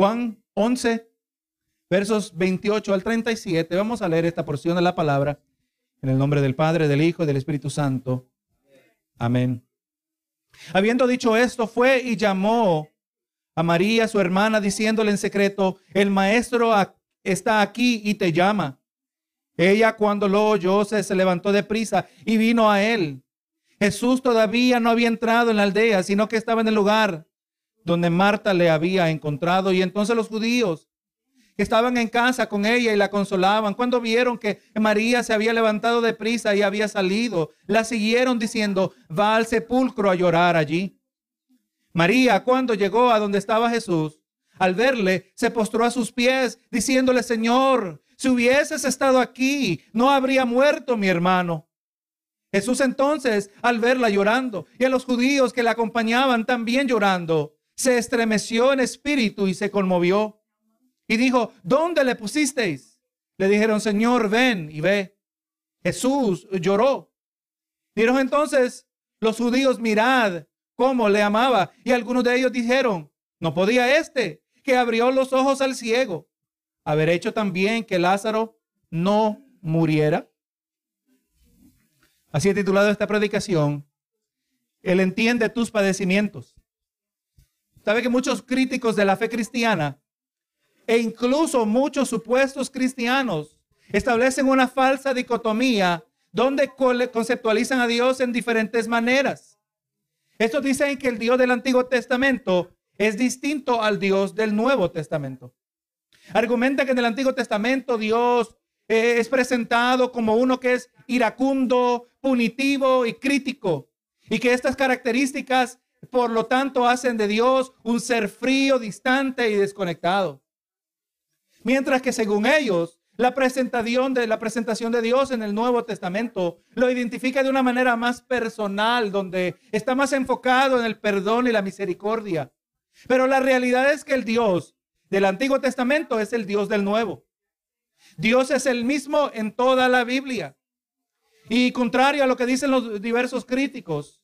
Juan 11, versos 28 al 37. Vamos a leer esta porción de la palabra en el nombre del Padre, del Hijo y del Espíritu Santo. Amén. Habiendo dicho esto, fue y llamó a María, su hermana, diciéndole en secreto, el maestro está aquí y te llama. Ella cuando lo oyó se, levantó de prisa y vino a él. Jesús todavía no había entrado en la aldea, sino que estaba en el lugar donde Marta le había encontrado. Y entonces los judíos que estaban en casa con ella y la consolaban, cuando vieron que María se había levantado de prisa y había salido, la siguieron diciendo, va al sepulcro a llorar allí. María, cuando llegó a donde estaba Jesús, al verle, se postró a sus pies, diciéndole, Señor, si hubieses estado aquí, no habría muerto mi hermano. Jesús entonces, al verla llorando, y a los judíos que la acompañaban también llorando, se estremeció en espíritu y se conmovió. Y dijo, ¿dónde le pusisteis? Le dijeron, Señor, ven y ve. Jesús lloró. Dijeron entonces los judíos, mirad cómo le amaba. Y algunos de ellos dijeron, no podía este, que abrió los ojos al ciego, haber hecho también que Lázaro no muriera. Así he titulado esta predicación. Él entiende tus padecimientos. Sabe que muchos críticos de la fe cristiana e incluso muchos supuestos cristianos establecen una falsa dicotomía donde conceptualizan a Dios en diferentes maneras. Estos dicen que el Dios del Antiguo Testamento es distinto al Dios del Nuevo Testamento. Argumenta que en el Antiguo Testamento Dios eh, es presentado como uno que es iracundo, punitivo y crítico, y que estas características por lo tanto, hacen de Dios un ser frío, distante y desconectado. Mientras que según ellos, la presentación de la presentación de Dios en el Nuevo Testamento lo identifica de una manera más personal, donde está más enfocado en el perdón y la misericordia. Pero la realidad es que el Dios del Antiguo Testamento es el Dios del Nuevo. Dios es el mismo en toda la Biblia. Y contrario a lo que dicen los diversos críticos,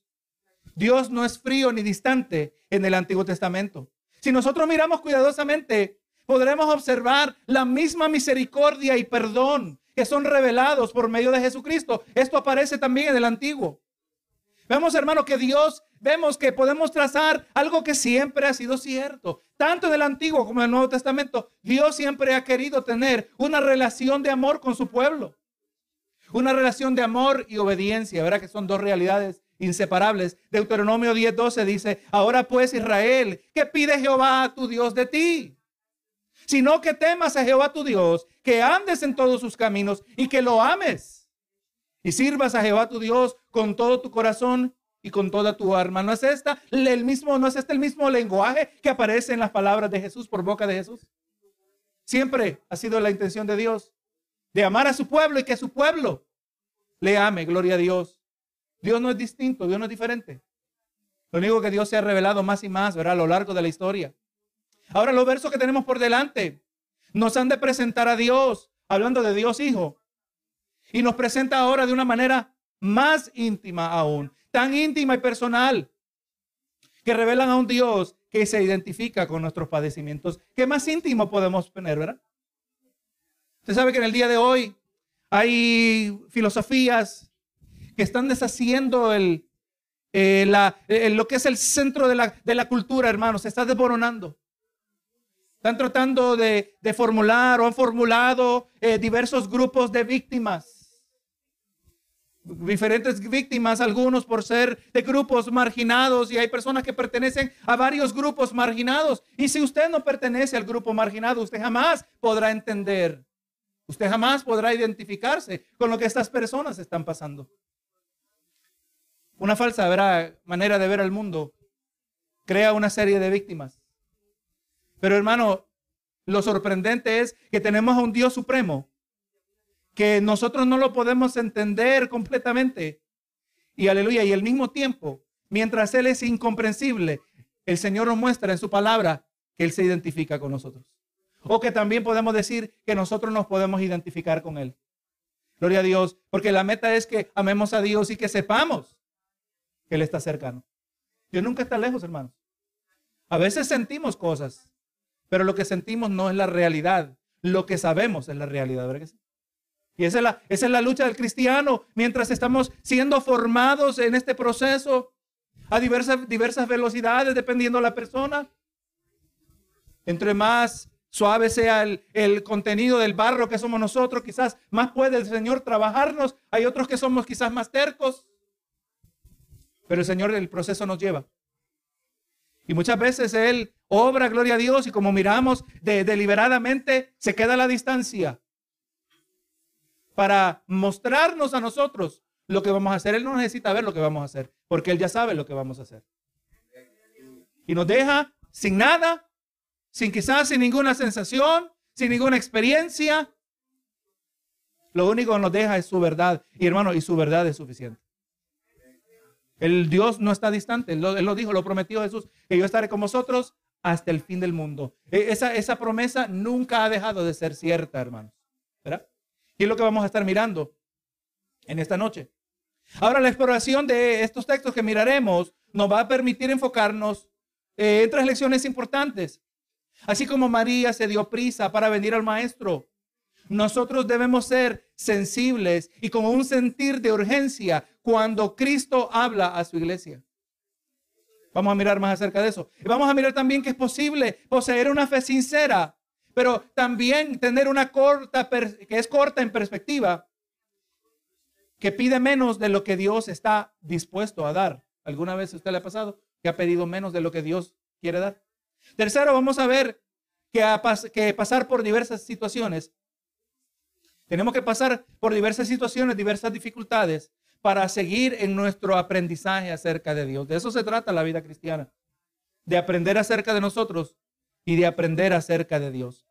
Dios no es frío ni distante en el Antiguo Testamento. Si nosotros miramos cuidadosamente, podremos observar la misma misericordia y perdón que son revelados por medio de Jesucristo. Esto aparece también en el Antiguo. Vemos, hermano, que Dios, vemos que podemos trazar algo que siempre ha sido cierto. Tanto en el Antiguo como en el Nuevo Testamento, Dios siempre ha querido tener una relación de amor con su pueblo. Una relación de amor y obediencia. Verá que son dos realidades inseparables. Deuteronomio 10:12 dice, ahora pues Israel, ¿qué pide Jehová tu Dios de ti? Sino que temas a Jehová tu Dios, que andes en todos sus caminos y que lo ames. Y sirvas a Jehová tu Dios con todo tu corazón y con toda tu alma. ¿No es esta el mismo, no es este el mismo lenguaje que aparece en las palabras de Jesús por boca de Jesús? Siempre ha sido la intención de Dios de amar a su pueblo y que su pueblo le ame, gloria a Dios. Dios no es distinto, Dios no es diferente. Lo único que Dios se ha revelado más y más, verá, a lo largo de la historia. Ahora los versos que tenemos por delante nos han de presentar a Dios, hablando de Dios Hijo. Y nos presenta ahora de una manera más íntima aún, tan íntima y personal, que revelan a un Dios que se identifica con nuestros padecimientos. ¿Qué más íntimo podemos tener, verdad? Usted sabe que en el día de hoy hay filosofías que están deshaciendo el, eh, lo que es el centro de la, de la cultura, hermanos. Se está desboronando. Están tratando de, formular o han formulado eh, diversos grupos de víctimas. Diferentes víctimas, algunos por ser de grupos marginados y hay personas que pertenecen a varios grupos marginados. Y si usted no pertenece al grupo marginado, usted jamás podrá entender, usted jamás podrá identificarse con lo que estas personas están pasando. Una falsa manera de ver al mundo crea una serie de víctimas. Pero hermano, lo sorprendente es que tenemos a un Dios supremo que nosotros no lo podemos entender completamente. Y aleluya, y al mismo tiempo, mientras Él es incomprensible, el Señor nos muestra en su palabra que Él se identifica con nosotros. O que también podemos decir que nosotros nos podemos identificar con Él. Gloria a Dios, porque la meta es que amemos a Dios y que sepamos Él está cercano. Dios nunca está lejos, hermanos. A veces sentimos cosas, pero lo que sentimos no es la realidad. Lo que sabemos es la realidad, ¿verdad? Y esa es, la, esa es la lucha del cristiano mientras estamos siendo formados en este proceso a diversas, diversas velocidades dependiendo de la persona. Entre más suave sea el, el, contenido del barro que somos nosotros, quizás más puede el Señor trabajarnos. Hay otros que somos quizás más tercos. Pero el Señor el proceso nos lleva. Y muchas veces Él obra, gloria a Dios, y como miramos de, deliberadamente, se queda a la distancia para mostrarnos a nosotros lo que vamos a hacer. Él no necesita ver lo que vamos a hacer, porque Él ya sabe lo que vamos a hacer. Y nos deja sin nada, sin quizás sin ninguna sensación, sin ninguna experiencia. Lo único que nos deja es su verdad. Y hermano, y su verdad es suficiente. El Dios no está distante. Él lo, dijo, lo prometió Jesús, que yo estaré con vosotros hasta el fin del mundo. E, esa, esa promesa nunca ha dejado de ser cierta, hermanos. ¿Verdad? Y es lo que vamos a estar mirando en esta noche. Ahora, la exploración de estos textos que miraremos nos va a permitir enfocarnos eh, en tres lecciones importantes. Así como María se dio prisa para venir al maestro, nosotros debemos ser sensibles y con un sentir de urgencia cuando Cristo habla a su iglesia. Vamos a mirar más acerca de eso. Y vamos a mirar también que es posible poseer una fe sincera, pero también tener una corta, que es corta en perspectiva, que pide menos de lo que Dios está dispuesto a dar. ¿Alguna vez usted le ha pasado que ha pedido menos de lo que Dios quiere dar? Tercero, vamos a ver que, que pasar por diversas situaciones. Tenemos que pasar por diversas situaciones, diversas dificultades para seguir en nuestro aprendizaje acerca de Dios. De eso se trata la vida cristiana, de aprender acerca de nosotros y de aprender acerca de Dios.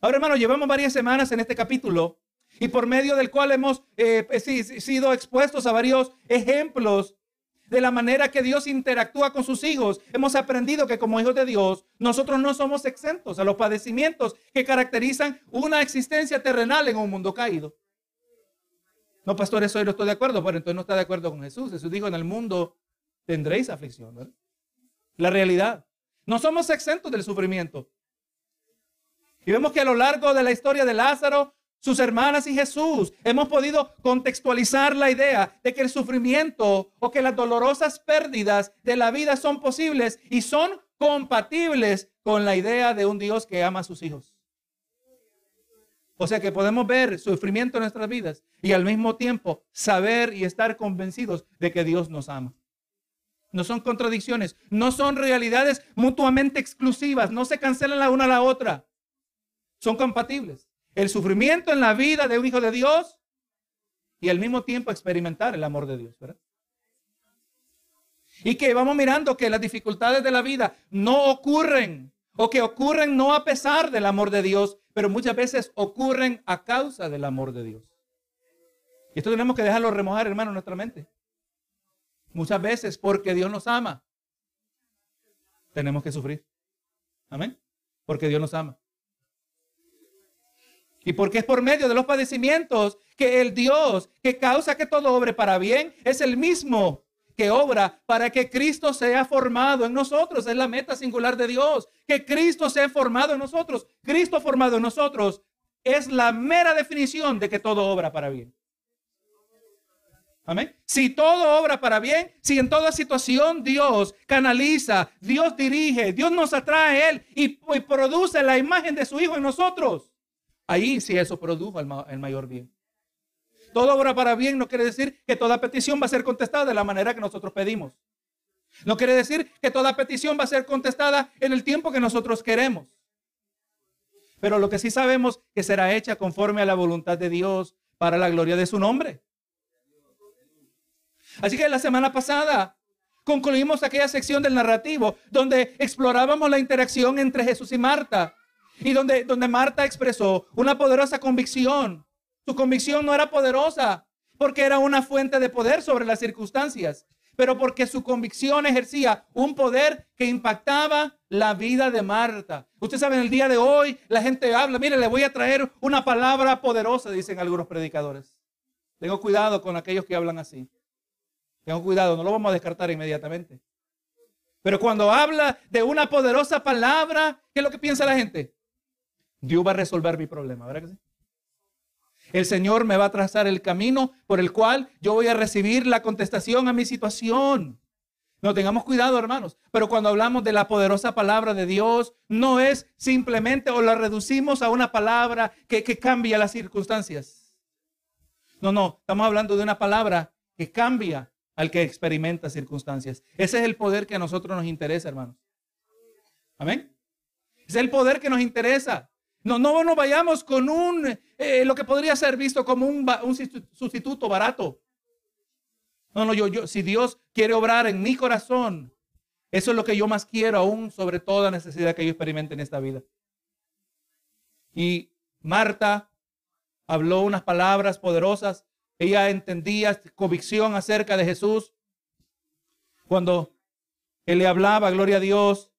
Ahora, hermano, llevamos varias semanas en este capítulo y por medio del cual hemos eh, sido expuestos a varios ejemplos de la manera que Dios interactúa con sus hijos. Hemos aprendido que como hijos de Dios, nosotros no somos exentos a los padecimientos que caracterizan una existencia terrenal en un mundo caído. No, pastor, eso yo no estoy de acuerdo. Bueno, entonces no está de acuerdo con Jesús. Jesús dijo, en el mundo tendréis aflicción. La realidad. No somos exentos del sufrimiento. Y vemos que a lo largo de la historia de Lázaro, sus hermanas y Jesús, hemos podido contextualizar la idea de que el sufrimiento o que las dolorosas pérdidas de la vida son posibles y son compatibles con la idea de un Dios que ama a sus hijos. O sea que podemos ver sufrimiento en nuestras vidas y al mismo tiempo saber y estar convencidos de que Dios nos ama. No son contradicciones, no son realidades mutuamente exclusivas, no se cancelan la una a la otra. Son compatibles. El sufrimiento en la vida de un hijo de Dios y al mismo tiempo experimentar el amor de Dios, Y que vamos mirando que las dificultades de la vida no ocurren o que ocurren no a pesar del amor de Dios, pero muchas veces ocurren a causa del amor de Dios. Y esto tenemos que dejarlo remojar, hermano, en nuestra mente. Muchas veces porque Dios nos ama, tenemos que sufrir. Amén. Porque Dios nos ama. Y porque es por medio de los padecimientos que el Dios que causa que todo obre para bien es el mismo que obra para que Cristo sea formado en nosotros. Es la meta singular de Dios. Que Cristo sea formado en nosotros. Cristo formado en nosotros es la mera definición de que todo obra para bien. Amén. Si todo obra para bien, si en toda situación Dios canaliza, Dios dirige, Dios nos atrae a Él y, produce la imagen de su Hijo en nosotros, ahí sí eso produjo el mayor bien. Todo obra para bien no quiere decir que toda petición va a ser contestada de la manera que nosotros pedimos. No quiere decir que toda petición va a ser contestada en el tiempo que nosotros queremos. Pero lo que sí sabemos que será hecha conforme a la voluntad de Dios para la gloria de su nombre. Así que la semana pasada concluimos aquella sección del narrativo donde explorábamos la interacción entre Jesús y Marta y donde, donde Marta expresó una poderosa convicción su convicción no era poderosa porque era una fuente de poder sobre las circunstancias, pero porque su convicción ejercía un poder que impactaba la vida de Marta. Usted sabe, en el día de hoy la gente habla, mire, le voy a traer una palabra poderosa, dicen algunos predicadores. Tengo cuidado con aquellos que hablan así. Tengo cuidado, no lo vamos a descartar inmediatamente. Pero cuando habla de una poderosa palabra, ¿qué es lo que piensa la gente? Dios va a resolver mi problema, ¿verdad que sí? El Señor me va a trazar el camino por el cual yo voy a recibir la contestación a mi situación. No tengamos cuidado, hermanos. Pero cuando hablamos de la poderosa palabra de Dios, no es simplemente o la reducimos a una palabra que, que cambia las circunstancias. No, no, estamos hablando de una palabra que cambia al que experimenta circunstancias. Ese es el poder que a nosotros nos interesa, hermanos. Amén. Es el poder que nos interesa. No, no nos vayamos con un, eh, lo que podría ser visto como un, un, sustituto barato. No, no, yo, yo, si Dios quiere obrar en mi corazón, eso es lo que yo más quiero, aún sobre toda necesidad que yo experimente en esta vida. Y Marta habló unas palabras poderosas ella entendía convicción acerca de Jesús. Cuando él le hablaba, gloria a Dios,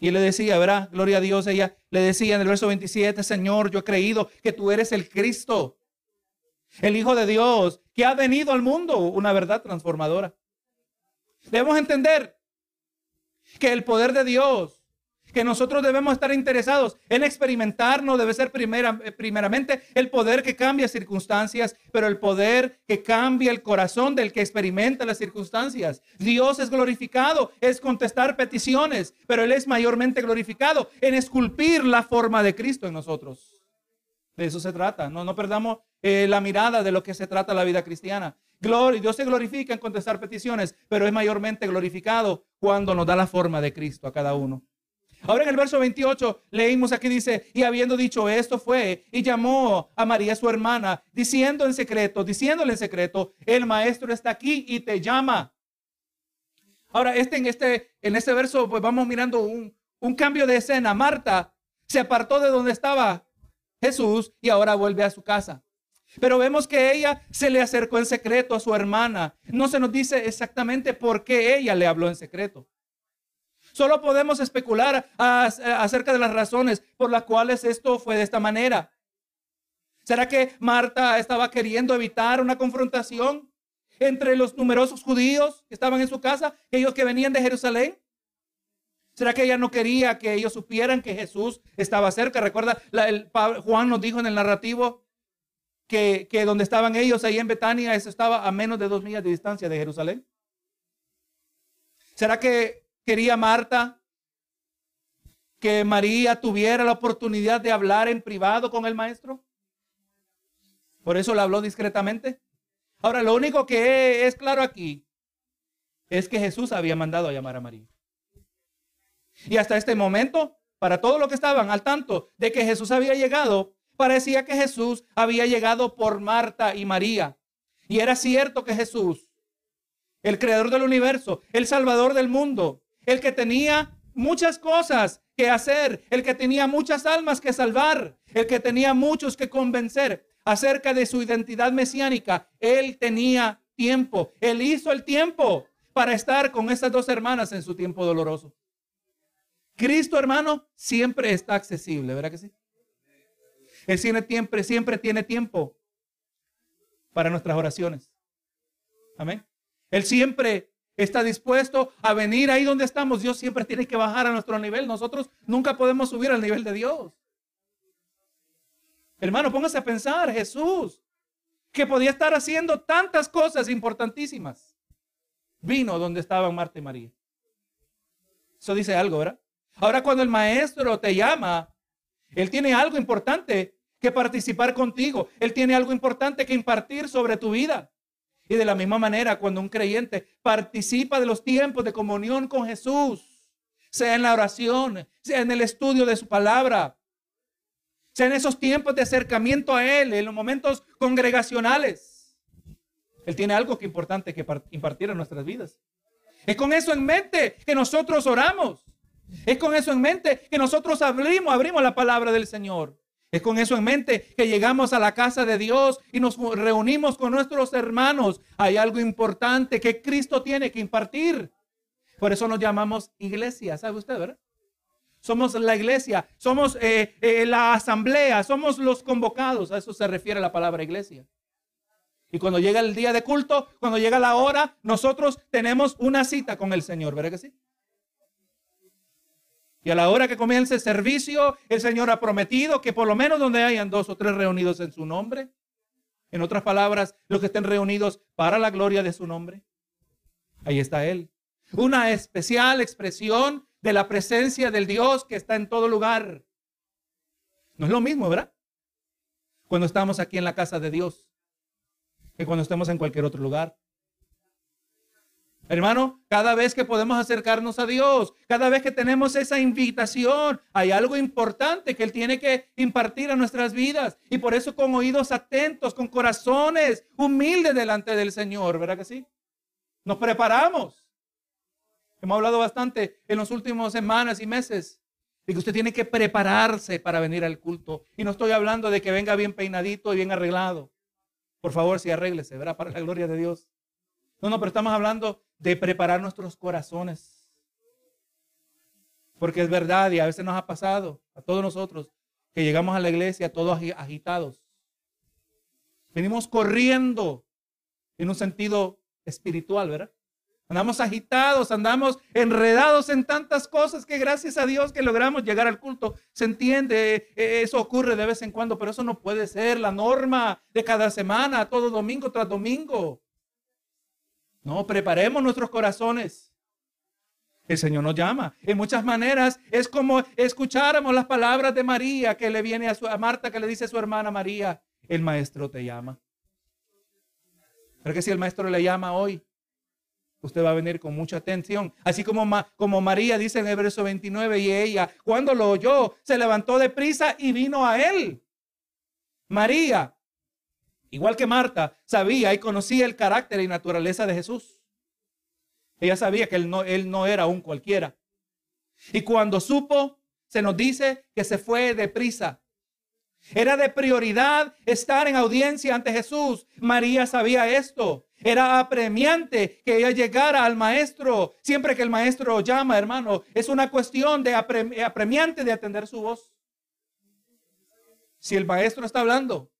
y le decía, ¿verdad? Gloria a Dios. Ella le decía en el verso 27, Señor, yo he creído que tú eres el Cristo, el Hijo de Dios, que ha venido al mundo, una verdad transformadora. Debemos entender que el poder de Dios que nosotros debemos estar interesados en experimentar no debe ser primera, eh, primeramente el poder que cambia circunstancias, pero el poder que cambia el corazón del que experimenta las circunstancias. Dios es glorificado, es contestar peticiones, pero Él es mayormente glorificado en esculpir la forma de Cristo en nosotros. De eso se trata. No, no perdamos eh, la mirada de lo que se trata la vida cristiana. Gloria, Dios se glorifica en contestar peticiones, pero es mayormente glorificado cuando nos da la forma de Cristo a cada uno. Ahora en el verso 28 leímos aquí dice, y habiendo dicho esto fue y llamó a María su hermana, diciendo en secreto, diciéndole en secreto, el maestro está aquí y te llama. Ahora, este, en, este, en este verso, pues vamos mirando un, un cambio de escena. Marta se apartó de donde estaba Jesús y ahora vuelve a su casa. Pero vemos que ella se le acercó en secreto a su hermana. No se nos dice exactamente por qué ella le habló en secreto. Solo podemos especular acerca de las razones por las cuales esto fue de esta manera. ¿Será que Marta estaba queriendo evitar una confrontación entre los numerosos judíos que estaban en su casa, ellos que venían de Jerusalén? ¿Será que ella no quería que ellos supieran que Jesús estaba cerca? Recuerda, el, Juan nos dijo en el narrativo que, que, donde estaban ellos, ahí en Betania, eso estaba a menos de dos millas de distancia de Jerusalén. ¿Será que quería Marta que María tuviera la oportunidad de hablar en privado con el maestro? Por eso le habló discretamente. Ahora, lo único que es claro aquí es que Jesús había mandado a llamar a María. Y hasta este momento, para todos los que estaban al tanto de que Jesús había llegado, parecía que Jesús había llegado por Marta y María. Y era cierto que Jesús, el creador del universo, el salvador del mundo, el que tenía muchas cosas que hacer, el que tenía muchas almas que salvar, el que tenía muchos que convencer acerca de su identidad mesiánica. Él tenía tiempo, él hizo el tiempo para estar con estas dos hermanas en su tiempo doloroso. Cristo, hermano, siempre está accesible, ¿verdad que sí? Él siempre, siempre tiene tiempo para nuestras oraciones. Amén. Él siempre está dispuesto a venir ahí donde estamos, Dios siempre tiene que bajar a nuestro nivel. Nosotros nunca podemos subir al nivel de Dios. Hermano, póngase a pensar, Jesús, que podía estar haciendo tantas cosas importantísimas, vino donde estaban Marta y María. Eso dice algo, ¿verdad? Ahora cuando el maestro te llama, él tiene algo importante que participar contigo. Él tiene algo importante que impartir sobre tu vida. Y de la misma manera, cuando un creyente participa de los tiempos de comunión con Jesús, sea en la oración, sea en el estudio de su palabra, sea en esos tiempos de acercamiento a Él, en los momentos congregacionales, Él tiene algo que importante que impartir en nuestras vidas. Es con eso en mente que nosotros oramos. Es con eso en mente que nosotros abrimos, abrimos la palabra del Señor. Es con eso en mente que llegamos a la casa de Dios y nos reunimos con nuestros hermanos. Hay algo importante que Cristo tiene que impartir. Por eso nos llamamos iglesia, ¿sabe usted, verdad? Somos la iglesia, somos eh, eh, la asamblea, somos los convocados. A eso se refiere la palabra iglesia. Y cuando llega el día de culto, cuando llega la hora, nosotros tenemos una cita con el Señor, ¿verdad que sí? Y a la hora que comience el servicio, el Señor ha prometido que por lo menos donde hayan dos o tres reunidos en su nombre, en otras palabras, los que estén reunidos para la gloria de su nombre, ahí está Él. Una especial expresión de la presencia del Dios que está en todo lugar. No es lo mismo, ¿verdad? Cuando estamos aquí en la casa de Dios que cuando estemos en cualquier otro lugar. Hermano, cada vez que podemos acercarnos a Dios, cada vez que tenemos esa invitación, hay algo importante que Él tiene que impartir a nuestras vidas. Y por eso con oídos atentos, con corazones humildes delante del Señor, ¿verdad que sí? Nos preparamos. Hemos hablado bastante en las últimas semanas y meses de que usted tiene que prepararse para venir al culto. Y no estoy hablando de que venga bien peinadito y bien arreglado. Por favor, si arréglese, ¿verdad? Para la gloria de Dios. No, no, pero estamos hablando de preparar nuestros corazones. Porque es verdad y a veces nos ha pasado, a todos nosotros, que llegamos a la iglesia todos agitados. Venimos corriendo en un sentido espiritual, ¿verdad? Andamos agitados, andamos enredados en tantas cosas que gracias a Dios que logramos llegar al culto. Se entiende, e, eso ocurre de vez en cuando, pero eso no puede ser la norma de cada semana, todo domingo tras domingo. No, preparemos nuestros corazones. El Señor nos llama. En muchas maneras es como escucháramos las palabras de María que le viene a, su, a Marta, que le dice a su hermana María, el maestro te llama. Pero que si el maestro le llama hoy, usted va a venir con mucha atención. Así como, como María dice en el verso 29, y ella, cuando lo oyó, se levantó de prisa y vino a él. María, igual que Marta, sabía y conocía el carácter y naturaleza de Jesús. Ella sabía que él no, él no era un cualquiera. Y cuando supo, se nos dice que se fue de prisa. Era de prioridad estar en audiencia ante Jesús. María sabía esto. Era apremiante que ella llegara al maestro. Siempre que el maestro llama, hermano, es una cuestión de apremiante de atender su voz. Si el maestro está hablando,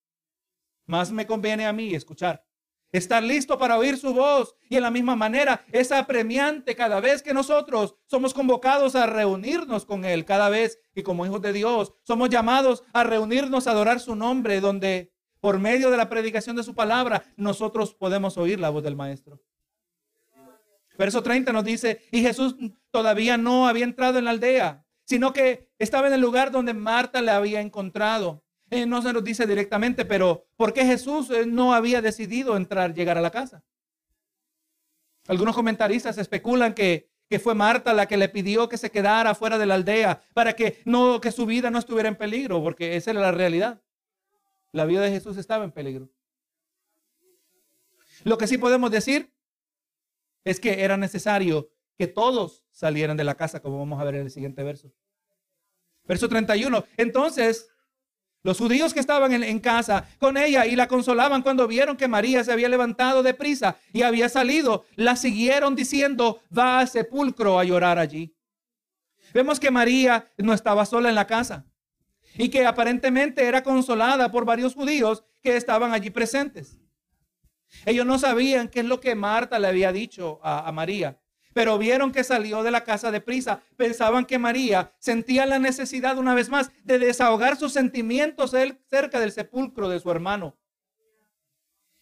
más me conviene a mí escuchar. Estar listo para oír su voz. Y en la misma manera, es apremiante cada vez que nosotros somos convocados a reunirnos con Él. Cada vez que como hijos de Dios somos llamados a reunirnos a adorar su nombre, donde por medio de la predicación de su palabra, nosotros podemos oír la voz del Maestro. Verso 30 nos dice, y Jesús todavía no había entrado en la aldea, sino que estaba en el lugar donde Marta le había encontrado. Eh, no se nos dice directamente, pero ¿por qué Jesús eh, no había decidido entrar, llegar a la casa? Algunos comentaristas especulan que, que fue Marta la que le pidió que se quedara fuera de la aldea para que, no, que su vida no estuviera en peligro, porque esa era la realidad. La vida de Jesús estaba en peligro. Lo que sí podemos decir es que era necesario que todos salieran de la casa, como vamos a ver en el siguiente verso. Verso 31. Entonces, los judíos que estaban en, casa con ella y la consolaban cuando vieron que María se había levantado de prisa y había salido, la siguieron diciendo, va al sepulcro a llorar allí. Vemos que María no estaba sola en la casa y que aparentemente era consolada por varios judíos que estaban allí presentes. Ellos no sabían qué es lo que Marta le había dicho a, María, pero vieron que salió de la casa de prisa. Pensaban que María sentía la necesidad una vez más de desahogar sus sentimientos cerca del sepulcro de su hermano.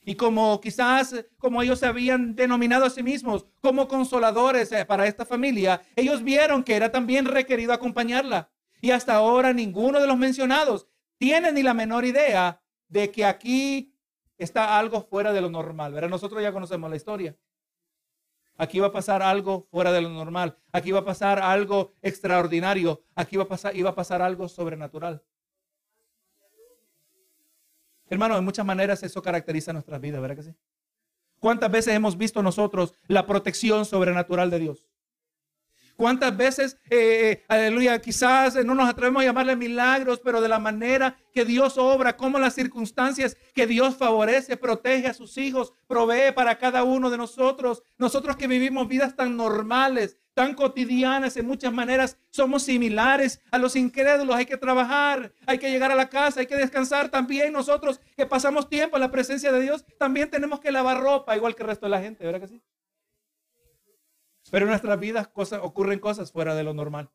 Y como quizás, como ellos se habían denominado a sí mismos como consoladores eh, para esta familia, ellos vieron que era también requerido acompañarla. Y hasta ahora ninguno de los mencionados tiene ni la menor idea de que aquí está algo fuera de lo normal. ¿verdad? Nosotros ya conocemos la historia. Aquí va a pasar algo fuera de lo normal. Aquí va a pasar algo extraordinario. Aquí va a pasar, iba a pasar algo sobrenatural. Hermano, de muchas maneras eso caracteriza nuestras vidas, ¿verdad que sí? ¿Cuántas veces hemos visto nosotros la protección sobrenatural de Dios? ¿Cuántas veces, eh, eh, aleluya, quizás no nos atrevemos a llamarle milagros, pero de la manera que Dios obra, como las circunstancias que Dios favorece, protege a sus hijos, provee para cada uno de nosotros, nosotros que vivimos vidas tan normales, tan cotidianas en muchas maneras. Somos similares a los incrédulos. Hay que trabajar, hay que llegar a la casa, hay que descansar. También nosotros que pasamos tiempo en la presencia de Dios, también tenemos que lavar ropa, igual que el resto de la gente, ¿verdad que sí? Pero en nuestras vidas cosas, ocurren cosas fuera de lo normal.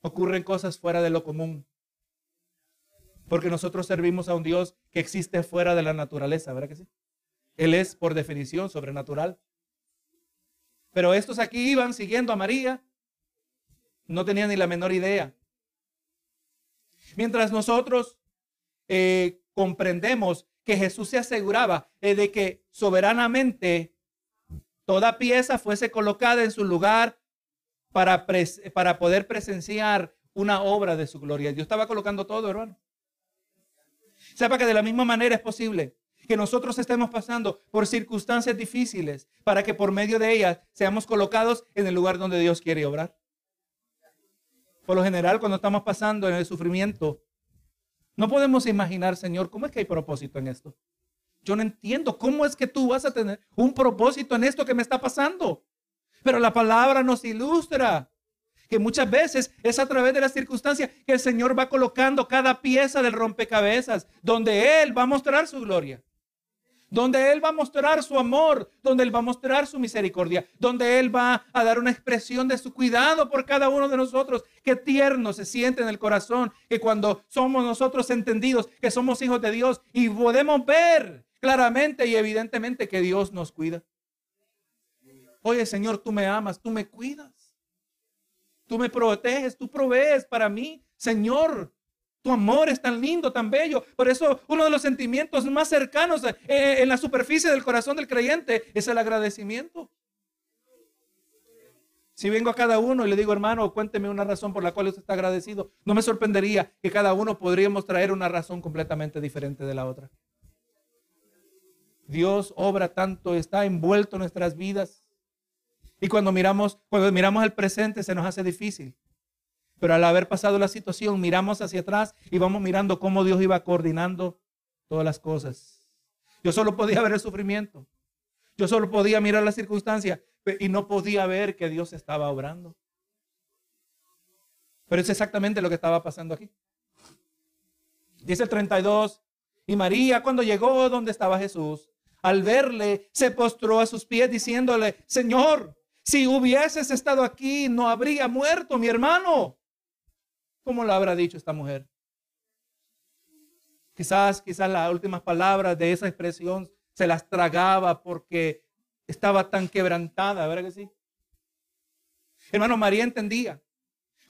Ocurren cosas fuera de lo común. Porque nosotros servimos a un Dios que existe fuera de la naturaleza, ¿verdad que sí? Él es por definición sobrenatural. Pero estos aquí iban siguiendo a María. No tenían ni la menor idea. Mientras nosotros eh, comprendemos que Jesús se aseguraba eh, de que soberanamente toda pieza fuese colocada en su lugar para, para poder presenciar una obra de su gloria. Dios estaba colocando todo, hermano. Sepa que de la misma manera es posible que nosotros estemos pasando por circunstancias difíciles para que por medio de ellas seamos colocados en el lugar donde Dios quiere obrar. Por lo general, cuando estamos pasando en el sufrimiento, no podemos imaginar, Señor, ¿cómo es que hay propósito en esto? Yo no entiendo cómo es que tú vas a tener un propósito en esto que me está pasando. Pero la palabra nos ilustra que muchas veces es a través de las circunstancias que el Señor va colocando cada pieza del rompecabezas, donde Él va a mostrar su gloria donde Él va a mostrar su amor, donde Él va a mostrar su misericordia, donde Él va a dar una expresión de su cuidado por cada uno de nosotros. Qué tierno se siente en el corazón que cuando somos nosotros entendidos que somos hijos de Dios y podemos ver claramente y evidentemente que Dios nos cuida. Oye Señor, tú me amas, tú me cuidas, tú me proteges, tú provees para mí. Señor, tu amor es tan lindo, tan bello. Por eso uno de los sentimientos más cercanos eh, eh, en la superficie del corazón del creyente es el agradecimiento. Si vengo a cada uno y le digo, hermano, cuénteme una razón por la cual usted está agradecido, no me sorprendería que cada uno podríamos traer una razón completamente diferente de la otra. Dios obra tanto, está envuelto en nuestras vidas. Y cuando miramos, cuando miramos el presente se nos hace difícil. Pero al haber pasado la situación, miramos hacia atrás y vamos mirando cómo Dios iba coordinando todas las cosas. Yo solo podía ver el sufrimiento. Yo solo podía mirar la circunstancia y no podía ver que Dios estaba obrando. Pero es exactamente lo que estaba pasando aquí. Dice el 32, y María cuando llegó donde estaba Jesús, al verle, se postró a sus pies diciéndole, Señor, si hubieses estado aquí, no habría muerto mi hermano. ¿Cómo lo habrá dicho esta mujer? Quizás, quizás las últimas palabras de esa expresión se las tragaba porque estaba tan quebrantada, ¿verdad que sí? Hermano, María entendía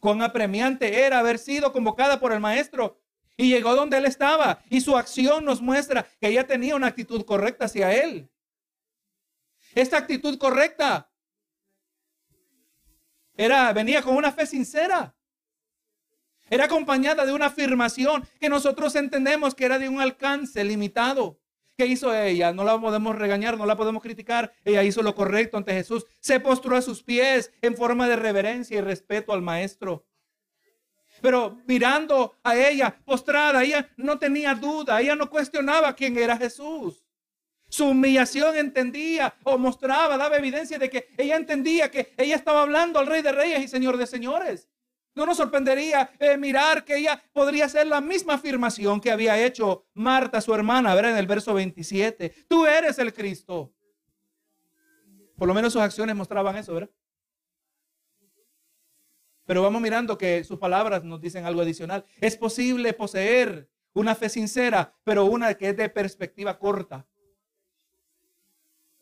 cuán apremiante era haber sido convocada por el maestro y llegó donde él estaba y su acción nos muestra que ella tenía una actitud correcta hacia él. Esta actitud correcta era venía con una fe sincera. Era acompañada de una afirmación que nosotros entendemos que era de un alcance limitado. ¿Qué hizo ella? No la podemos regañar, no la podemos criticar. Ella hizo lo correcto ante Jesús. Se postró a sus pies en forma de reverencia y respeto al maestro. Pero mirando a ella postrada, ella no tenía duda, ella no cuestionaba quién era Jesús. Su humillación entendía o mostraba, daba evidencia de que ella entendía que ella estaba hablando al Rey de Reyes y Señor de Señores. No nos sorprendería eh, mirar que ella podría hacer la misma afirmación que había hecho Marta, su hermana, ver en el verso 27. Tú eres el Cristo. Por lo menos sus acciones mostraban eso, ¿verdad? Pero vamos mirando que sus palabras nos dicen algo adicional. Es posible poseer una fe sincera, pero una que es de perspectiva corta.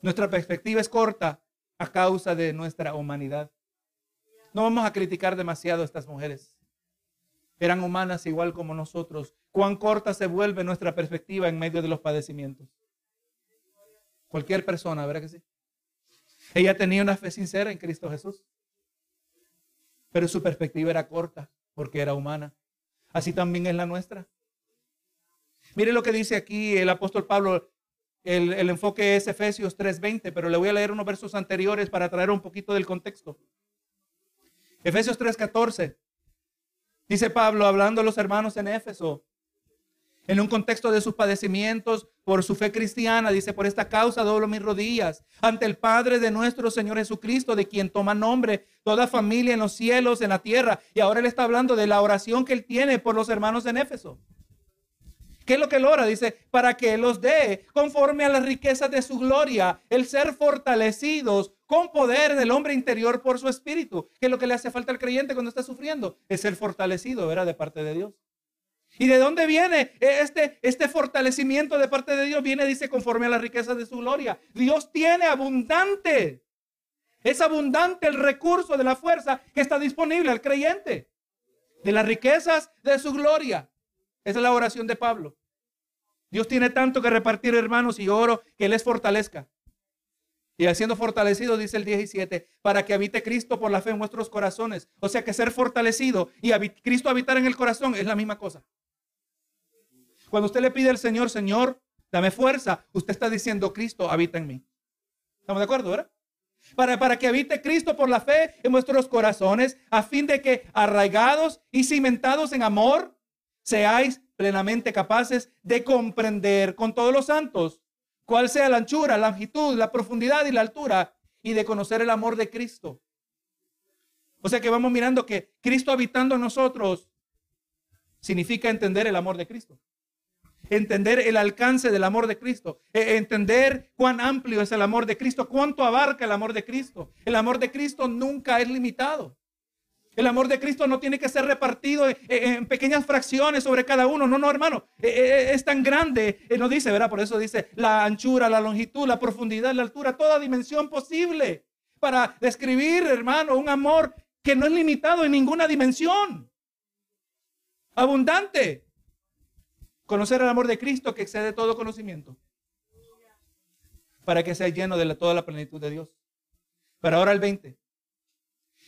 Nuestra perspectiva es corta a causa de nuestra humanidad. No vamos a criticar demasiado a estas mujeres. Eran humanas igual como nosotros. Cuán corta se vuelve nuestra perspectiva en medio de los padecimientos. Cualquier persona, ¿verdad que sí? Ella tenía una fe sincera en Cristo Jesús. Pero su perspectiva era corta porque era humana. Así también es la nuestra. Mire lo que dice aquí el apóstol Pablo. El, el enfoque es Efesios 3:20, pero le voy a leer unos versos anteriores para traer un poquito del contexto. Efesios 3:14. Dice Pablo, hablando a los hermanos en Éfeso, En un contexto de sus padecimientos por su fe cristiana, dice, por esta causa doblo mis rodillas ante el Padre de nuestro Señor Jesucristo, de quien toma nombre toda familia en los cielos, en la tierra. Y ahora él está hablando de la oración que él tiene por los hermanos en Éfeso. ¿Qué es lo que él ora? Dice, para que los dé conforme a las riquezas de su gloria, el ser fortalecidos con poder del hombre interior por su espíritu. ¿Qué es lo que le hace falta al creyente cuando está sufriendo? Es ser fortalecido, ¿verdad? De parte de Dios. ¿Y de dónde viene este, este fortalecimiento de parte de Dios? Viene, dice, conforme a las riquezas de su gloria. Dios tiene abundante. Es abundante el recurso de la fuerza que está disponible al creyente. De las riquezas de su gloria. Esa es la oración de Pablo. Dios tiene tanto que repartir, hermanos, y oro que les fortalezca. Y haciendo fortalecido, dice el 17, para que habite Cristo por la fe en vuestros corazones. O sea que ser fortalecido y Cristo habitar en el corazón es la misma cosa. Cuando usted le pide al Señor, Señor, dame fuerza, usted está diciendo, Cristo habita en mí. ¿Estamos de acuerdo, verdad? Para, para que habite Cristo por la fe en vuestros corazones, a fin de que arraigados y cimentados en amor, seáis plenamente capaces de comprender con todos los santos cuál sea la anchura, la longitud, la profundidad y la altura y de conocer el amor de Cristo. O sea que vamos mirando que Cristo habitando en nosotros significa entender el amor de Cristo. Entender el alcance del amor de Cristo. E, entender cuán amplio es el amor de Cristo. Cuánto abarca el amor de Cristo. El amor de Cristo nunca es limitado. El amor de Cristo no tiene que ser repartido en pequeñas fracciones sobre cada uno. No, no, hermano. E, e, es tan grande. No dice, ¿verdad? Por eso dice la anchura, la longitud, la profundidad, la altura, toda dimensión posible. Para describir, hermano, un amor que no es limitado en ninguna dimensión. Abundante. Conocer el amor de Cristo que excede todo conocimiento. Para que sea lleno de toda la plenitud de Dios. Pero ahora el 20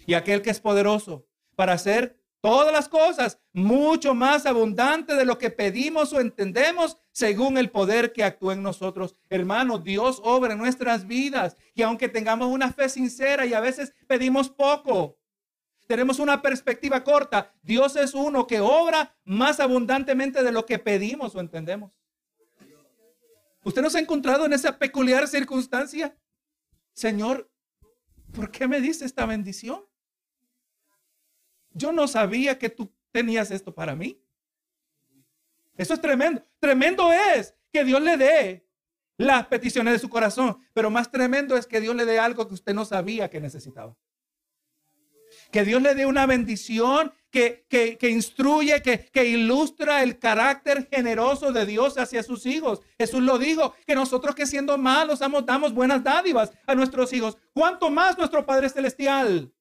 y aquel que es poderoso para hacer todas las cosas mucho más abundante de lo que pedimos o entendemos según el poder que actúa en nosotros. Hermano, Dios obra en nuestras vidas y aunque tengamos una fe sincera y a veces pedimos poco, tenemos una perspectiva corta, Dios es uno que obra más abundantemente de lo que pedimos o entendemos. ¿Usted nos ha encontrado en esa peculiar circunstancia? Señor, ¿por qué me dice esta bendición? Yo no sabía que tú tenías esto para mí. Eso es tremendo. Tremendo es que Dios le dé las peticiones de su corazón, pero más tremendo es que Dios le dé algo que usted no sabía que necesitaba. Que Dios le dé una bendición que, que, instruye, que, que, ilustra el carácter generoso de Dios hacia sus hijos. Jesús lo dijo, que nosotros que siendo malos damos buenas dádivas a nuestros hijos. ¿Cuánto más nuestro Padre Celestial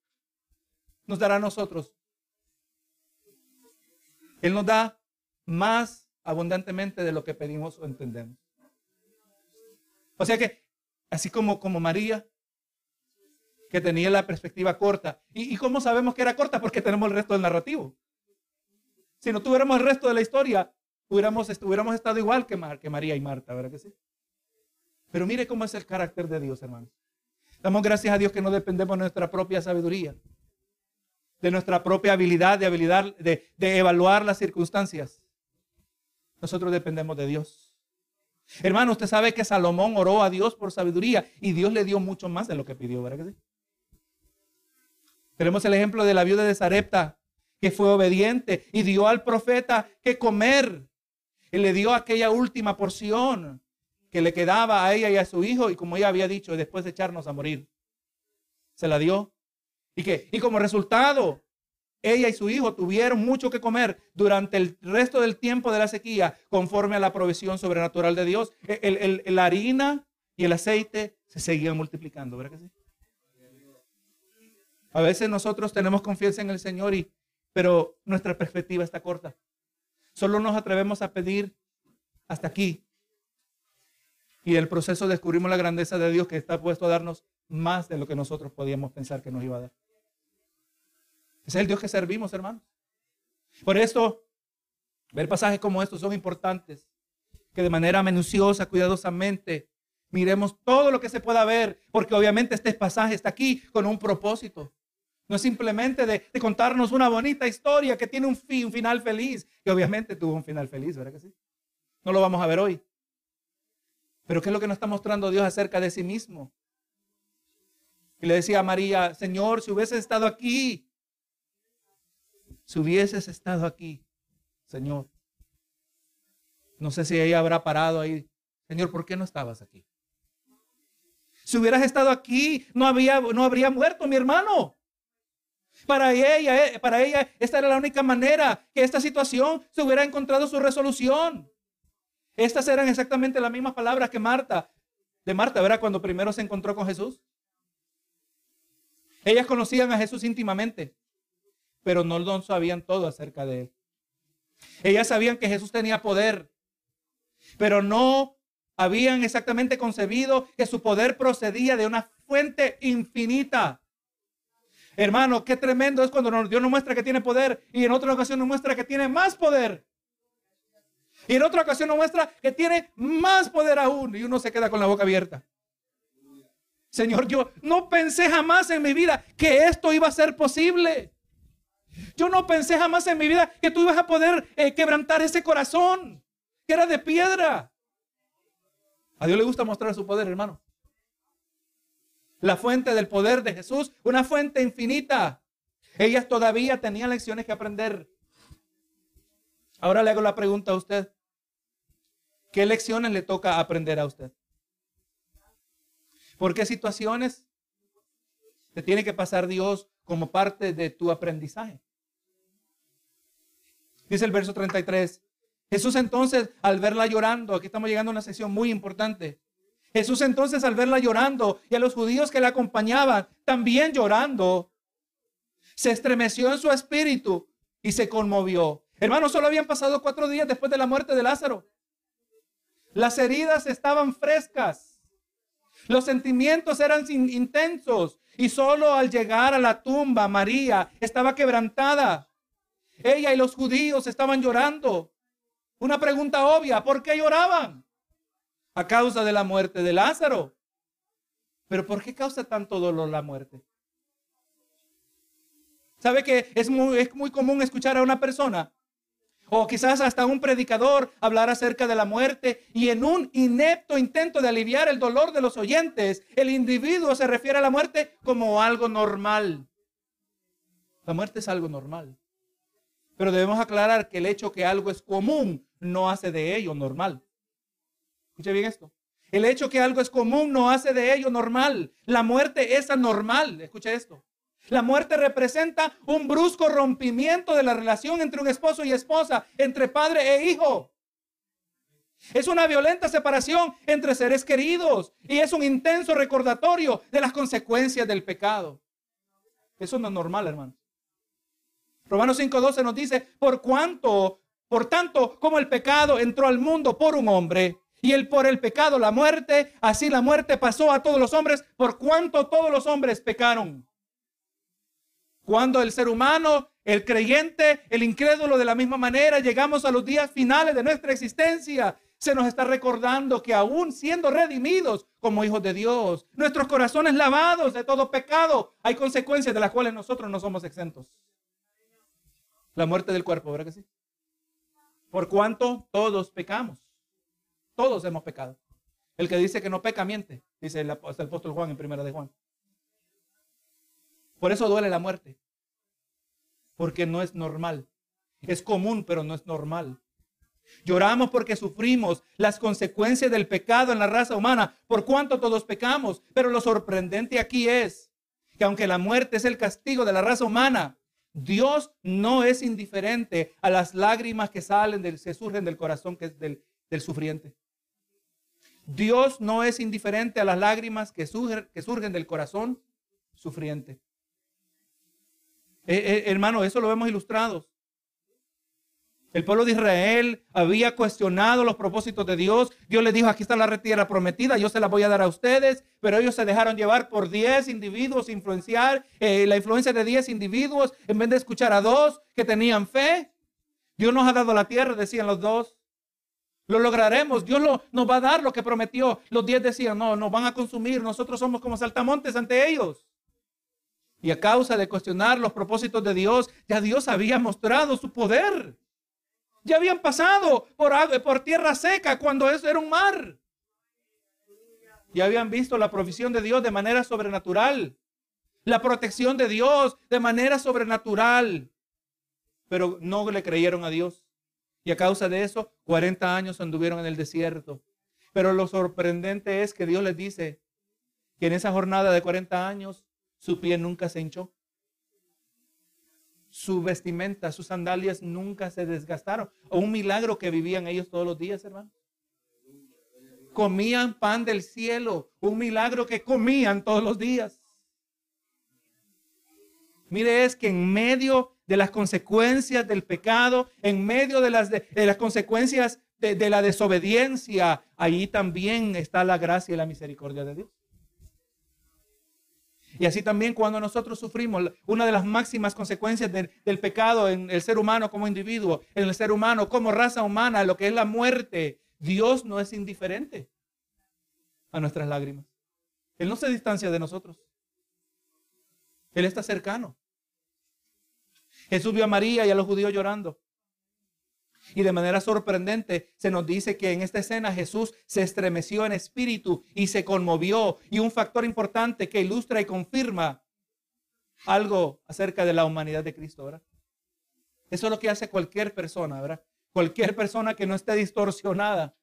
nos dará a nosotros él nos da más abundantemente de lo que pedimos o entendemos. O sea que, así como, como María, que tenía la perspectiva corta. ¿Y, cómo sabemos que era corta? Porque tenemos el resto del narrativo. Si no tuviéramos el resto de la historia, hubiéramos, estado igual que, que María y Marta, ¿verdad que sí? Pero mire cómo es el carácter de Dios, hermanos. Damos gracias a Dios que no dependemos de nuestra propia sabiduría de nuestra propia habilidad, de habilidad de, evaluar las circunstancias. Nosotros dependemos de Dios. Hermano, usted sabe que Salomón oró a Dios por sabiduría y Dios le dio mucho más de lo que pidió, ¿verdad que sí? Tenemos el ejemplo de la viuda de Sarepta, que fue obediente y dio al profeta que comer. Y le dio aquella última porción que le quedaba a ella y a su hijo, y como ella había dicho, después de echarnos a morir. Se la dio. ¿Y qué? Y como resultado, ella y su hijo tuvieron mucho que comer durante el resto del tiempo de la sequía, conforme a la provisión sobrenatural de Dios. El, la harina y el aceite se seguían multiplicando, ¿verdad que sí? A veces nosotros tenemos confianza en el Señor, y, pero nuestra perspectiva está corta. Solo nos atrevemos a pedir hasta aquí. Y en el proceso descubrimos la grandeza de Dios que está puesto a darnos más de lo que nosotros podíamos pensar que nos iba a dar. Es el Dios que servimos, hermanos. Por esto, ver pasajes como estos son importantes. Que de manera minuciosa, cuidadosamente, miremos todo lo que se pueda ver, porque obviamente este pasaje está aquí con un propósito. No es simplemente de, contarnos una bonita historia que tiene un, fin, un final feliz, que obviamente tuvo un final feliz, ¿verdad que sí? No lo vamos a ver hoy. Pero ¿qué es lo que nos está mostrando Dios acerca de sí mismo? Y le decía a María, Señor, si hubieses estado aquí, si hubieses estado aquí, Señor. No sé si ella habrá parado ahí. Señor, ¿por qué no estabas aquí? Si hubieras estado aquí, no, había, no habría muerto mi hermano. Para ella, eh, para ella, esta era la única manera que esta situación se hubiera encontrado su resolución. Estas eran exactamente las mismas palabras que Marta, de Marta, ¿verdad? Cuando primero se encontró con Jesús. Ellas conocían a Jesús íntimamente, pero no sabían todo acerca de él. Ellas sabían que Jesús tenía poder, pero no habían exactamente concebido que su poder procedía de una fuente infinita. Hermano, qué tremendo es cuando Dios nos muestra que tiene poder y en otra ocasión nos muestra que tiene más poder. Y en otra ocasión nos muestra que tiene más poder aún y uno se queda con la boca abierta. Señor, yo no pensé jamás en mi vida que esto iba a ser posible. Yo no pensé jamás en mi vida que tú ibas a poder eh, quebrantar ese corazón que era de piedra. A Dios le gusta mostrar su poder, hermano. La fuente del poder de Jesús, una fuente infinita. Ellas todavía tenían lecciones que aprender. Ahora le hago la pregunta a usted. ¿Qué lecciones le toca aprender a usted? ¿Por qué situaciones te tiene que pasar Dios como parte de tu aprendizaje? Dice el verso 33. Jesús entonces, al verla llorando, aquí estamos llegando a una sesión muy importante. Jesús entonces, al verla llorando y a los judíos que la acompañaban también llorando, se estremeció en su espíritu y se conmovió. Hermanos, solo habían pasado cuatro días después de la muerte de Lázaro. Las heridas estaban frescas. Los sentimientos eran intensos y solo al llegar a la tumba María estaba quebrantada. Ella y los judíos estaban llorando. Una pregunta obvia, ¿por qué lloraban? A causa de la muerte de Lázaro. Pero ¿por qué causa tanto dolor la muerte? ¿Sabe que es muy, es muy común escuchar a una persona o quizás hasta un predicador hablar acerca de la muerte y en un inepto intento de aliviar el dolor de los oyentes, el individuo se refiere a la muerte como algo normal. La muerte es algo normal. Pero debemos aclarar que el hecho que algo es común no hace de ello normal. Escuche bien esto. El hecho que algo es común no hace de ello normal. La muerte es anormal. Escuche esto. La muerte representa un brusco rompimiento de la relación entre un esposo y esposa, entre padre e hijo. Es una violenta separación entre seres queridos y es un intenso recordatorio de las consecuencias del pecado. Eso no es normal, hermano. Romanos 5:12 nos dice, por cuanto, por tanto, como el pecado entró al mundo por un hombre, y el por el pecado la muerte, así la muerte pasó a todos los hombres, por cuanto todos los hombres pecaron. Cuando el ser humano, el creyente, el incrédulo de la misma manera, llegamos a los días finales de nuestra existencia, se nos está recordando que aún siendo redimidos como hijos de Dios, nuestros corazones lavados de todo pecado, hay consecuencias de las cuales nosotros no somos exentos. La muerte del cuerpo, ¿verdad que sí? Por cuanto todos pecamos. Todos hemos pecado. El que dice que no peca miente, dice el apóstol Juan en primera de Juan. Por eso duele la muerte. Porque no es normal. Es común, pero no es normal. Lloramos porque sufrimos las consecuencias del pecado en la raza humana, por cuanto todos pecamos. Pero lo sorprendente aquí es que aunque la muerte es el castigo de la raza humana, Dios no es indiferente a las lágrimas que salen, del, se surgen del corazón que es del, del sufriente. Dios no es indiferente a las lágrimas que surgen, del corazón sufriente. Eh, eh, hermano, eso lo vemos ilustrados. El pueblo de Israel había cuestionado los propósitos de Dios. Dios les dijo, aquí está la tierra prometida, yo se la voy a dar a ustedes, pero ellos se dejaron llevar por 10 individuos, influenciar eh, la influencia de 10 individuos en vez de escuchar a dos que tenían fe. Dios nos ha dado la tierra, decían los dos. Lo lograremos, Dios nos va a dar lo que prometió. Los 10 decían, no, nos van a consumir, nosotros somos como saltamontes ante ellos. Y a causa de cuestionar los propósitos de Dios, ya Dios había mostrado su poder. Ya habían pasado por, por tierra seca cuando eso era un mar. Ya habían visto la provisión de Dios de manera sobrenatural. La protección de Dios de manera sobrenatural. Pero no le creyeron a Dios. Y a causa de eso, 40 años anduvieron en el desierto. Pero lo sorprendente es que Dios les dice que en esa jornada de 40 años su pie nunca se hinchó su vestimenta, sus sandalias nunca se desgastaron. O un milagro que vivían ellos todos los días, hermano. Comían pan del cielo, un milagro que comían todos los días. Mire, es que en medio de las consecuencias del pecado, en medio de las, de, las consecuencias de, de la desobediencia, ahí también está la gracia y la misericordia de Dios. Y así también cuando nosotros sufrimos una de las máximas consecuencias del, pecado en el ser humano como individuo, en el ser humano como raza humana, lo que es la muerte, Dios no es indiferente a nuestras lágrimas. Él no se distancia de nosotros. Él está cercano. Jesús vio a María y a los judíos llorando. Y de manera sorprendente se nos dice que en esta escena Jesús se estremeció en espíritu y se conmovió. Y un factor importante que ilustra y confirma algo acerca de la humanidad de Cristo, ¿verdad? Eso es lo que hace cualquier persona, ¿verdad? Cualquier persona que no esté distorsionada.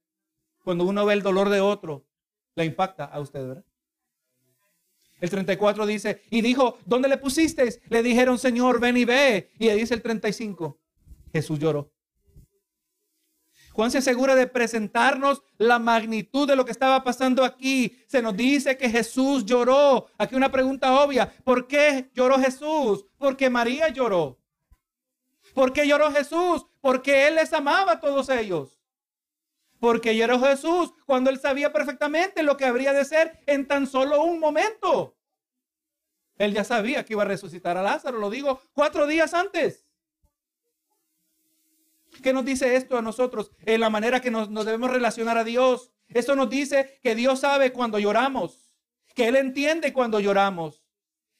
Cuando uno ve el dolor de otro, le impacta a usted, ¿verdad? El 34 dice, y dijo, ¿dónde le pusiste? Le dijeron, Señor, ven y ve. Y dice el 35, Jesús lloró. Juan se asegura de presentarnos la magnitud de lo que estaba pasando aquí. Se nos dice que Jesús lloró. Aquí una pregunta obvia. ¿Por qué lloró Jesús? Porque María lloró. ¿Por qué lloró Jesús? Porque Él les amaba a todos ellos. Porque lloró Jesús cuando Él sabía perfectamente lo que habría de ser en tan solo un momento. Él ya sabía que iba a resucitar a Lázaro, lo digo cuatro días antes. ¿Qué nos dice esto a nosotros? En la manera que nos, debemos relacionar a Dios. Esto nos dice que Dios sabe cuando lloramos, que Él entiende cuando lloramos,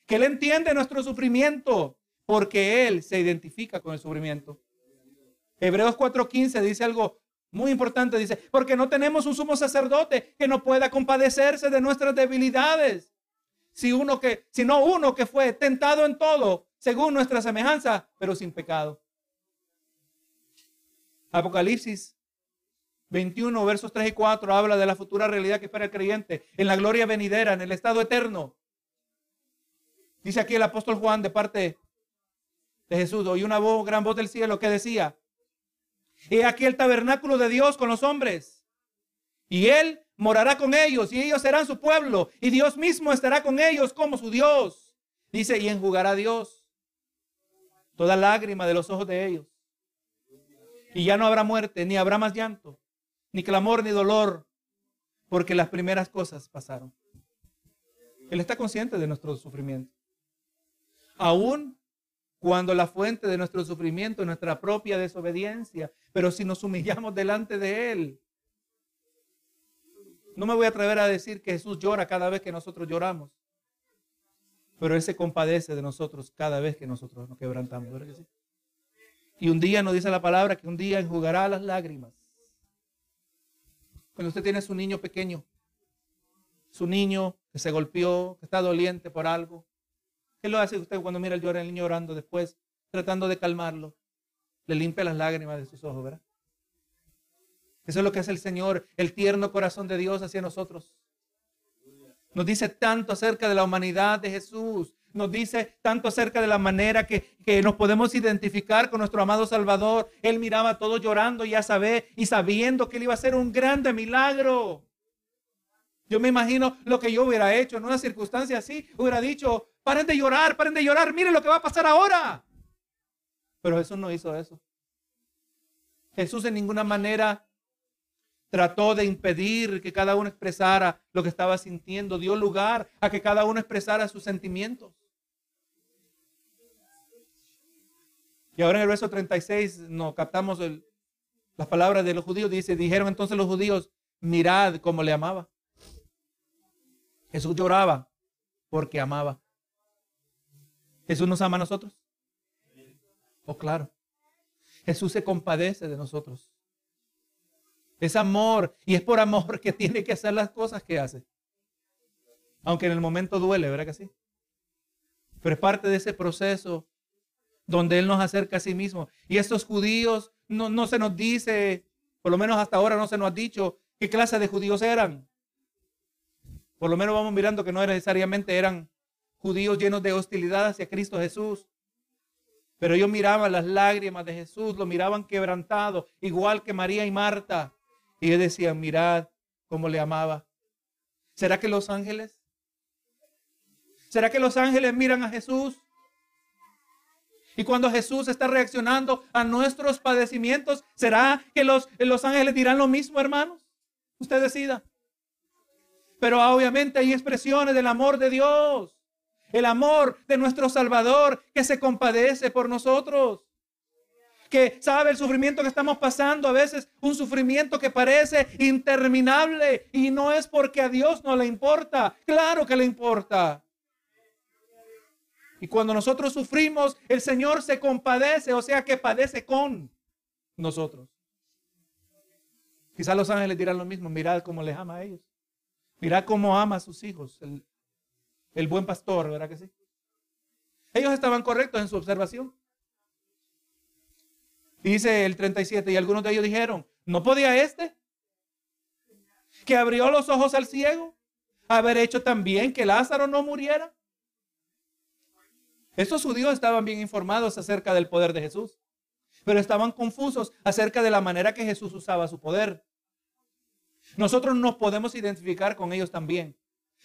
que Él entiende nuestro sufrimiento, porque Él se identifica con el sufrimiento. Hebreos 4:15 dice algo muy importante, dice, porque no tenemos un sumo sacerdote que no pueda compadecerse de nuestras debilidades. Si uno que, sino uno que fue tentado en todo, según nuestra semejanza, pero sin pecado. Apocalipsis 21, versos 3 y 4 habla de la futura realidad que espera el creyente en la gloria venidera, en el estado eterno. Dice aquí el apóstol Juan de parte de Jesús, oí una voz, gran voz del cielo que decía, he aquí el tabernáculo de Dios con los hombres, y él morará con ellos, y ellos serán su pueblo, y Dios mismo estará con ellos como su Dios. Dice, y enjugará Dios toda lágrima de los ojos de ellos y ya no habrá muerte, ni habrá más llanto, ni clamor, ni dolor, porque las primeras cosas pasaron. Él está consciente de nuestro sufrimiento. Aún cuando la fuente de nuestro sufrimiento es nuestra propia desobediencia, pero si nos humillamos delante de Él, no me voy a atrever a decir que Jesús llora cada vez que nosotros lloramos, pero Él se compadece de nosotros cada vez que nosotros nos quebrantamos. Y un día nos dice la palabra que un día enjugará las lágrimas. Cuando usted tiene su niño pequeño, su niño que se golpeó, que está doliente por algo, ¿qué lo hace usted cuando mira el, niño llorando después, tratando de calmarlo? Le limpia las lágrimas de sus ojos, ¿verdad? Eso es lo que hace el Señor, el tierno corazón de Dios hacia nosotros. Nos dice tanto acerca de la humanidad de Jesús, nos dice tanto acerca de la manera que, nos podemos identificar con nuestro amado Salvador. Él miraba a todos llorando ya sabe, y sabiendo que él iba a hacer un grande milagro. Yo me imagino lo que yo hubiera hecho en una circunstancia así. Hubiera dicho, paren de llorar, paren de llorar, miren lo que va a pasar ahora. Pero Jesús no hizo eso. Jesús en ninguna manera trató de impedir que cada uno expresara lo que estaba sintiendo, dio lugar a que cada uno expresara sus sentimientos. Y ahora en el verso 36 nos captamos las palabras de los judíos. Dice, dijeron entonces los judíos, mirad cómo le amaba. Jesús lloraba porque amaba. Jesús nos ama a nosotros. Oh, claro. Jesús se compadece de nosotros. Es amor y es por amor que tiene que hacer las cosas que hace. Aunque en el momento duele, ¿verdad que sí? Pero es parte de ese proceso donde Él nos acerca a sí mismo. Y estos judíos no, no se nos dice, por lo menos hasta ahora no se nos ha dicho qué clase de judíos eran. Por lo menos vamos mirando que no necesariamente eran judíos llenos de hostilidad hacia Cristo Jesús. Pero ellos miraban las lágrimas de Jesús, lo miraban quebrantado, igual que María y Marta. Y ellos decían, mirad cómo le amaba. ¿Será que los ángeles? ¿Será que los ángeles miran a Jesús? Y cuando Jesús está reaccionando a nuestros padecimientos, ¿será que los, los ángeles dirán lo mismo, hermanos? Usted decida. Pero obviamente hay expresiones del amor de Dios el amor de nuestro Salvador que se compadece por nosotros. Que sabe el sufrimiento que estamos pasando, a veces un sufrimiento que parece interminable y no es porque a Dios no le importa, claro que le importa. Y cuando nosotros sufrimos, el Señor se compadece, o sea que padece con nosotros. Quizás los ángeles dirán lo mismo, mirad cómo les ama a ellos. Mirad cómo ama a sus hijos, el, el buen pastor, ¿verdad que sí? Ellos estaban correctos en su observación. Dice el 37, y algunos de ellos dijeron, ¿no podía este? Que abrió los ojos al ciego, haber hecho también que Lázaro no muriera. Estos judíos estaban bien informados acerca del poder de Jesús, pero estaban confusos acerca de la manera que Jesús usaba su poder. Nosotros nos podemos identificar con ellos también.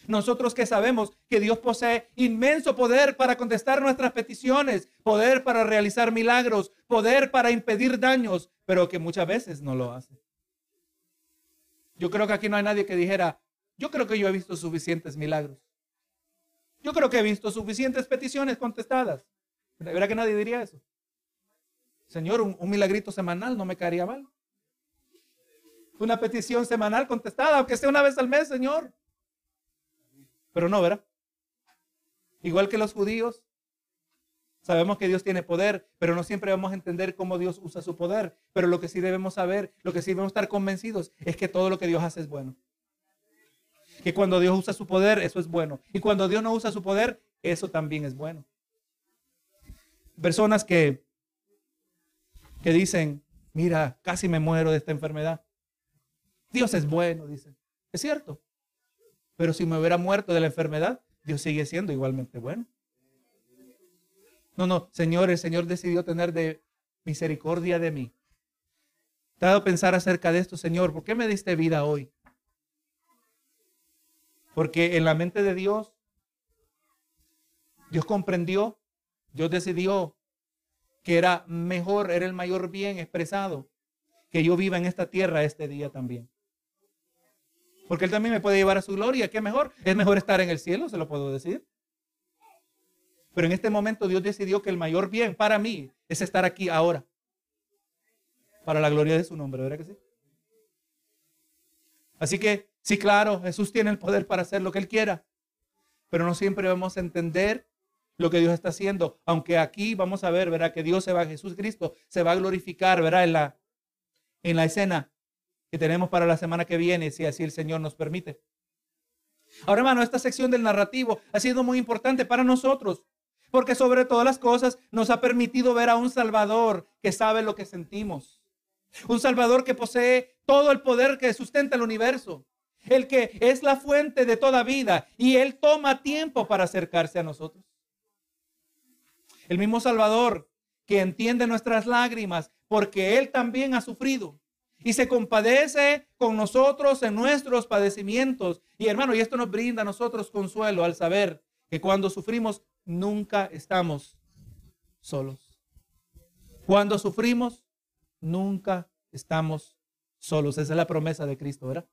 Nosotros que sabemos que Dios posee inmenso poder para contestar nuestras peticiones, poder para realizar milagros, poder para impedir daños, pero que muchas veces no lo hace. Yo creo que aquí no hay nadie que dijera, yo creo que yo he visto suficientes milagros. Yo creo que he visto suficientes peticiones contestadas. ¿Verdad que nadie diría eso? Señor, un, un milagrito semanal no me caería mal. Una petición semanal contestada, aunque sea una vez al mes, Señor. Pero no, ¿verdad? Igual que los judíos, sabemos que Dios tiene poder, pero no siempre vamos a entender cómo Dios usa su poder. Pero lo que sí debemos saber, lo que sí debemos estar convencidos, es que todo lo que Dios hace es bueno. Que cuando Dios usa su poder, eso es bueno. Y cuando Dios no usa su poder, eso también es bueno. Personas que, que dicen, mira, casi me muero de esta enfermedad. Dios es bueno, dicen. Es cierto. Pero si me hubiera muerto de la enfermedad, Dios sigue siendo igualmente bueno. No, no, Señor, el Señor decidió tener de misericordia de mí. Te dado pensar acerca de esto, Señor, ¿por qué me diste vida hoy? Porque en la mente de Dios, Dios comprendió, Dios decidió que era mejor, era el mayor bien expresado, que yo viva en esta tierra este día también. Porque Él también me puede llevar a su gloria. ¿Qué mejor? Es mejor estar en el cielo, se lo puedo decir. Pero en este momento Dios decidió que el mayor bien para mí es estar aquí ahora. Para la gloria de su nombre, ¿verdad que sí? Así que, sí, claro, Jesús tiene el poder para hacer lo que Él quiera. Pero no siempre vamos a entender lo que Dios está haciendo. Aunque aquí vamos a ver, ¿verdad? Que Dios se va, Jesús Cristo se va a glorificar, ¿verdad? En la, en la escena que tenemos para la semana que viene, si así el Señor nos permite. Ahora, hermano, esta sección del narrativo ha sido muy importante para nosotros, porque sobre todas las cosas nos ha permitido ver a un Salvador que sabe lo que sentimos. Un Salvador que posee todo el poder que sustenta el universo, el que es la fuente de toda vida y Él toma tiempo para acercarse a nosotros. El mismo Salvador que entiende nuestras lágrimas porque Él también ha sufrido y se compadece con nosotros en nuestros padecimientos. Y hermano, y esto nos brinda a nosotros consuelo al saber que cuando sufrimos nunca estamos solos. Cuando sufrimos nunca estamos solos. Esa es la promesa de Cristo, ¿verdad?